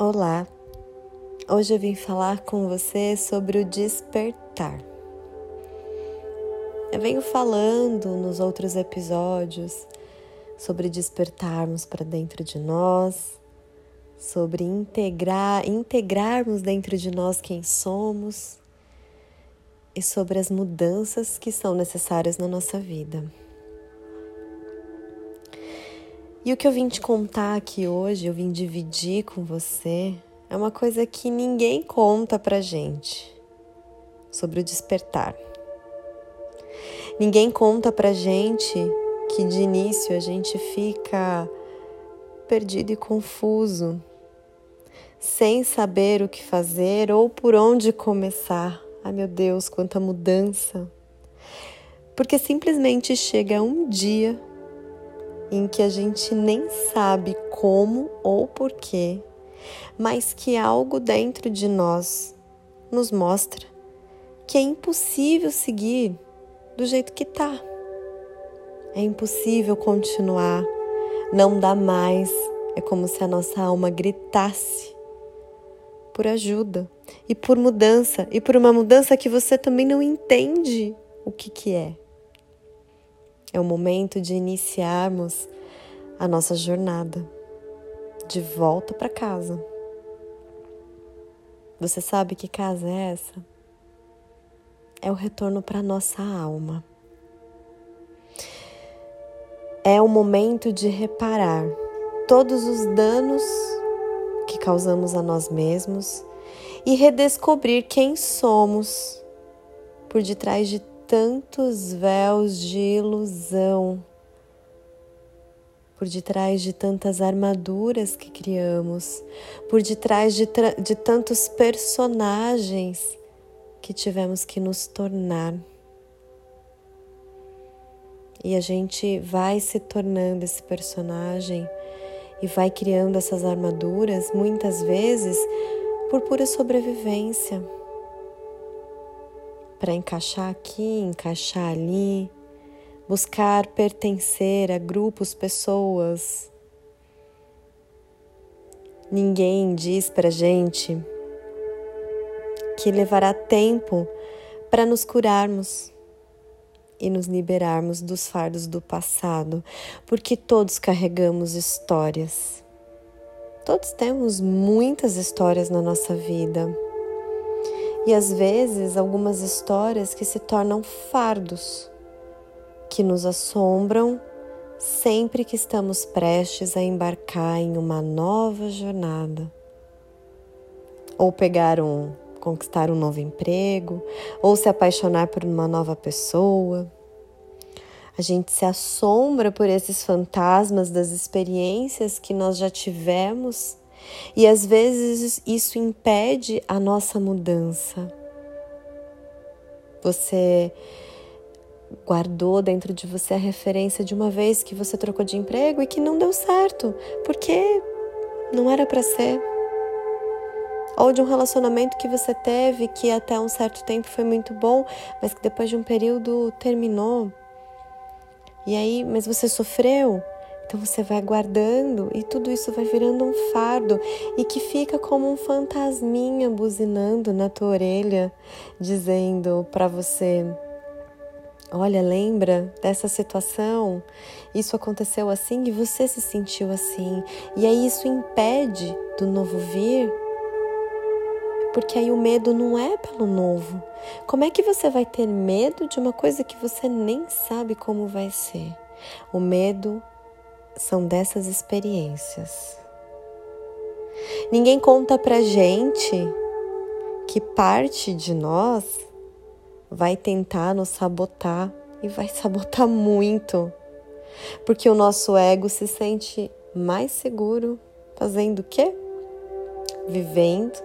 Olá, hoje eu vim falar com você sobre o despertar. Eu venho falando nos outros episódios sobre despertarmos para dentro de nós, sobre integrar, integrarmos dentro de nós quem somos e sobre as mudanças que são necessárias na nossa vida. E o que eu vim te contar aqui hoje, eu vim dividir com você, é uma coisa que ninguém conta pra gente sobre o despertar. Ninguém conta pra gente que de início a gente fica perdido e confuso, sem saber o que fazer ou por onde começar. Ai meu Deus, quanta mudança! Porque simplesmente chega um dia em que a gente nem sabe como ou porquê, mas que algo dentro de nós nos mostra que é impossível seguir do jeito que tá. É impossível continuar, não dá mais. É como se a nossa alma gritasse por ajuda e por mudança, e por uma mudança que você também não entende o que, que é. É o momento de iniciarmos a nossa jornada de volta para casa. Você sabe que casa é essa? É o retorno para nossa alma. É o momento de reparar todos os danos que causamos a nós mesmos e redescobrir quem somos por detrás de tantos véus de ilusão, por detrás de tantas armaduras que criamos, por detrás de, de tantos personagens que tivemos que nos tornar. E a gente vai se tornando esse personagem e vai criando essas armaduras, muitas vezes por pura sobrevivência para encaixar aqui, encaixar ali, buscar pertencer a grupos, pessoas. Ninguém diz para gente que levará tempo para nos curarmos e nos liberarmos dos fardos do passado, porque todos carregamos histórias. Todos temos muitas histórias na nossa vida e às vezes algumas histórias que se tornam fardos, que nos assombram sempre que estamos prestes a embarcar em uma nova jornada. Ou pegar um, conquistar um novo emprego, ou se apaixonar por uma nova pessoa. A gente se assombra por esses fantasmas das experiências que nós já tivemos e às vezes isso impede a nossa mudança. Você guardou dentro de você a referência de uma vez que você trocou de emprego e que não deu certo, porque não era para ser. Ou de um relacionamento que você teve que até um certo tempo foi muito bom, mas que depois de um período terminou. E aí, mas você sofreu então você vai guardando e tudo isso vai virando um fardo e que fica como um fantasminha buzinando na tua orelha, dizendo para você: Olha, lembra dessa situação? Isso aconteceu assim e você se sentiu assim. E aí isso impede do novo vir? Porque aí o medo não é pelo novo. Como é que você vai ter medo de uma coisa que você nem sabe como vai ser? O medo são dessas experiências. Ninguém conta pra gente que parte de nós vai tentar nos sabotar e vai sabotar muito, porque o nosso ego se sente mais seguro fazendo o quê? Vivendo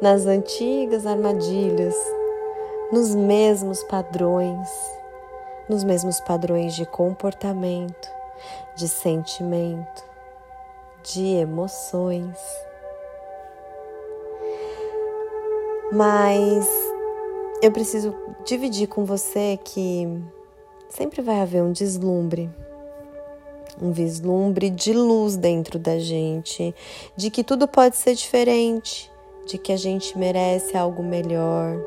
nas antigas armadilhas, nos mesmos padrões, nos mesmos padrões de comportamento de sentimento, de emoções. Mas eu preciso dividir com você que sempre vai haver um deslumbre um vislumbre de luz dentro da gente, de que tudo pode ser diferente, de que a gente merece algo melhor.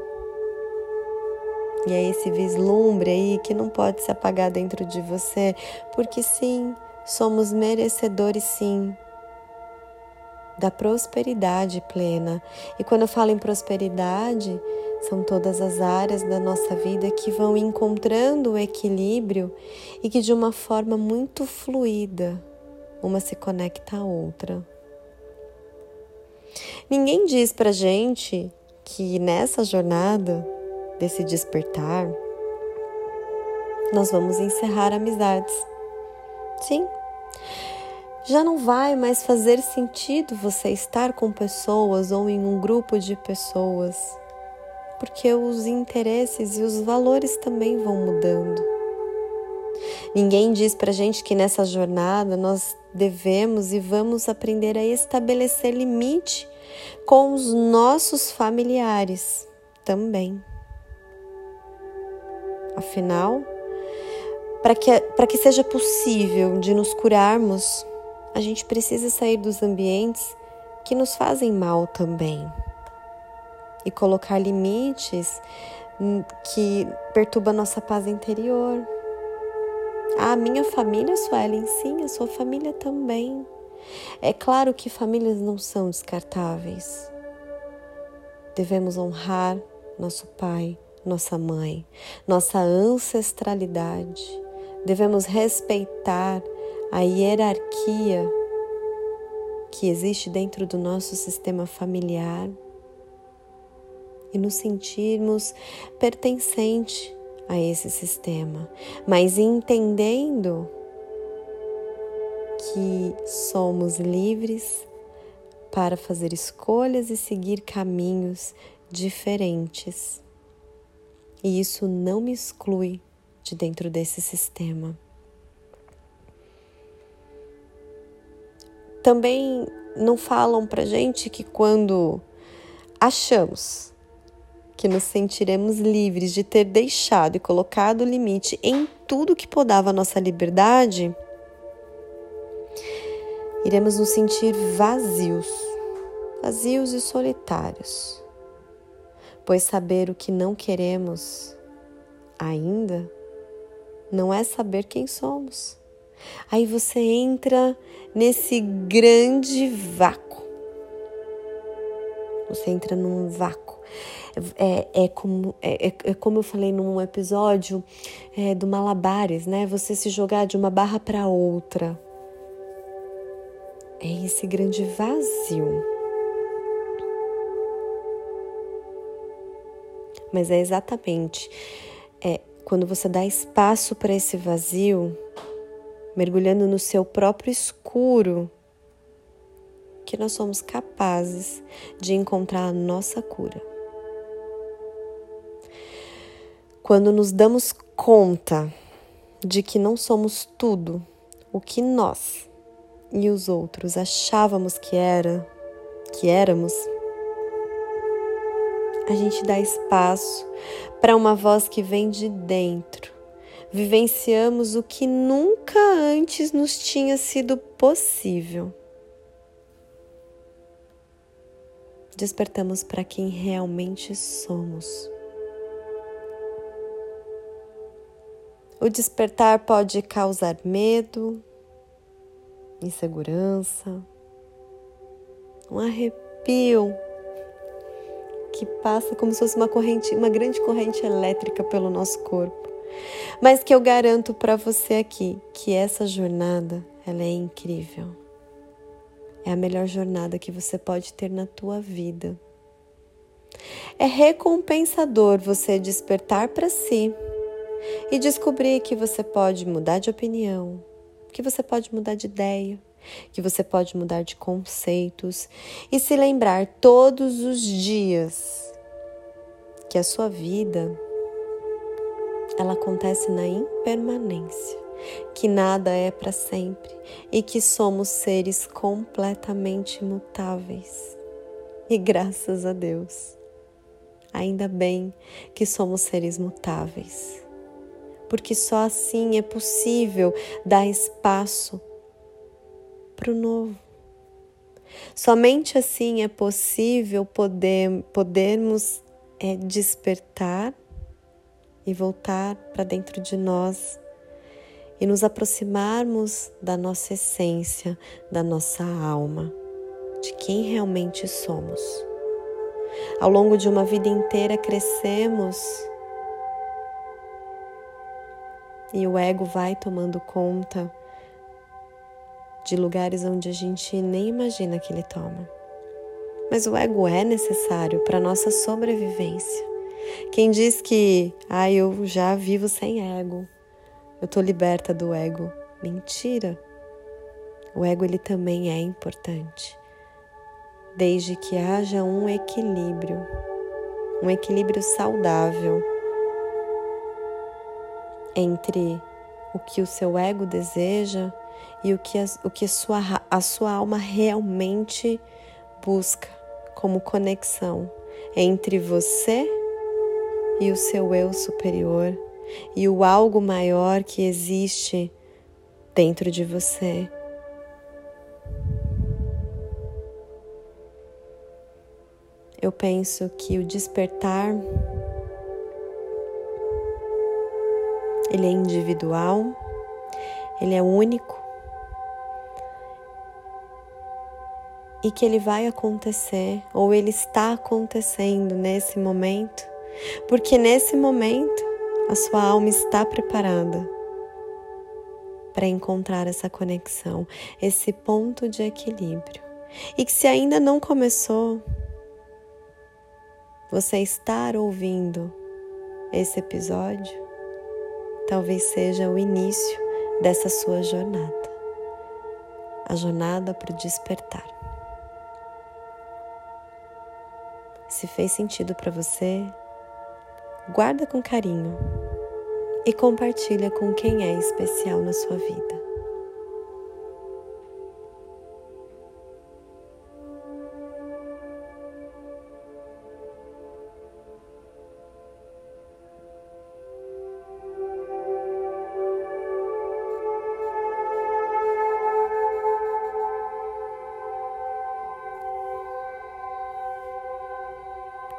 E é esse vislumbre aí que não pode se apagar dentro de você, porque sim, somos merecedores sim da prosperidade plena. E quando eu falo em prosperidade, são todas as áreas da nossa vida que vão encontrando o equilíbrio e que de uma forma muito fluida uma se conecta à outra. Ninguém diz pra gente que nessa jornada desse despertar nós vamos encerrar amizades. Sim, já não vai mais fazer sentido você estar com pessoas ou em um grupo de pessoas, porque os interesses e os valores também vão mudando. Ninguém diz pra gente que nessa jornada nós devemos e vamos aprender a estabelecer limite com os nossos familiares também. Afinal, para que, que seja possível de nos curarmos a gente precisa sair dos ambientes que nos fazem mal também e colocar limites que perturbam a nossa paz interior. A minha família, Suelen, sim, a sua família também. É claro que famílias não são descartáveis. Devemos honrar nosso pai, nossa mãe, nossa ancestralidade. Devemos respeitar a hierarquia que existe dentro do nosso sistema familiar e nos sentirmos pertencente a esse sistema, mas entendendo que somos livres para fazer escolhas e seguir caminhos diferentes. E isso não me exclui de dentro desse sistema. Também não falam pra gente que quando achamos que nos sentiremos livres de ter deixado e colocado limite em tudo que podava a nossa liberdade, iremos nos sentir vazios, vazios e solitários. Pois saber o que não queremos ainda não é saber quem somos. Aí você entra nesse grande vácuo. Você entra num vácuo. É, é, como, é, é, é como eu falei num episódio é, do Malabares, né? Você se jogar de uma barra para outra. É esse grande vazio. Mas é exatamente é, quando você dá espaço para esse vazio mergulhando no seu próprio escuro, que nós somos capazes de encontrar a nossa cura. Quando nos damos conta de que não somos tudo o que nós e os outros achávamos que era, que éramos, a gente dá espaço para uma voz que vem de dentro vivenciamos o que nunca antes nos tinha sido possível. Despertamos para quem realmente somos. O despertar pode causar medo, insegurança, um arrepio que passa como se fosse uma corrente, uma grande corrente elétrica pelo nosso corpo mas que eu garanto para você aqui que essa jornada ela é incrível. É a melhor jornada que você pode ter na tua vida. É recompensador você despertar para si e descobrir que você pode mudar de opinião, que você pode mudar de ideia, que você pode mudar de conceitos e se lembrar todos os dias que a sua vida ela acontece na impermanência, que nada é para sempre e que somos seres completamente mutáveis. E graças a Deus, ainda bem que somos seres mutáveis, porque só assim é possível dar espaço para o novo. Somente assim é possível poder, podermos é, despertar e voltar para dentro de nós e nos aproximarmos da nossa essência, da nossa alma, de quem realmente somos. Ao longo de uma vida inteira crescemos e o ego vai tomando conta de lugares onde a gente nem imagina que ele toma. Mas o ego é necessário para nossa sobrevivência. Quem diz que, ah, eu já vivo sem ego, eu tô liberta do ego, mentira. O ego ele também é importante, desde que haja um equilíbrio, um equilíbrio saudável entre o que o seu ego deseja e o que a, o que sua, a sua alma realmente busca como conexão entre você e o seu eu superior e o algo maior que existe dentro de você. Eu penso que o despertar ele é individual, ele é único e que ele vai acontecer ou ele está acontecendo nesse momento, porque nesse momento a sua alma está preparada para encontrar essa conexão, esse ponto de equilíbrio. E que se ainda não começou, você estar ouvindo esse episódio talvez seja o início dessa sua jornada a jornada para o despertar. Se fez sentido para você, guarda com carinho e compartilha com quem é especial na sua vida.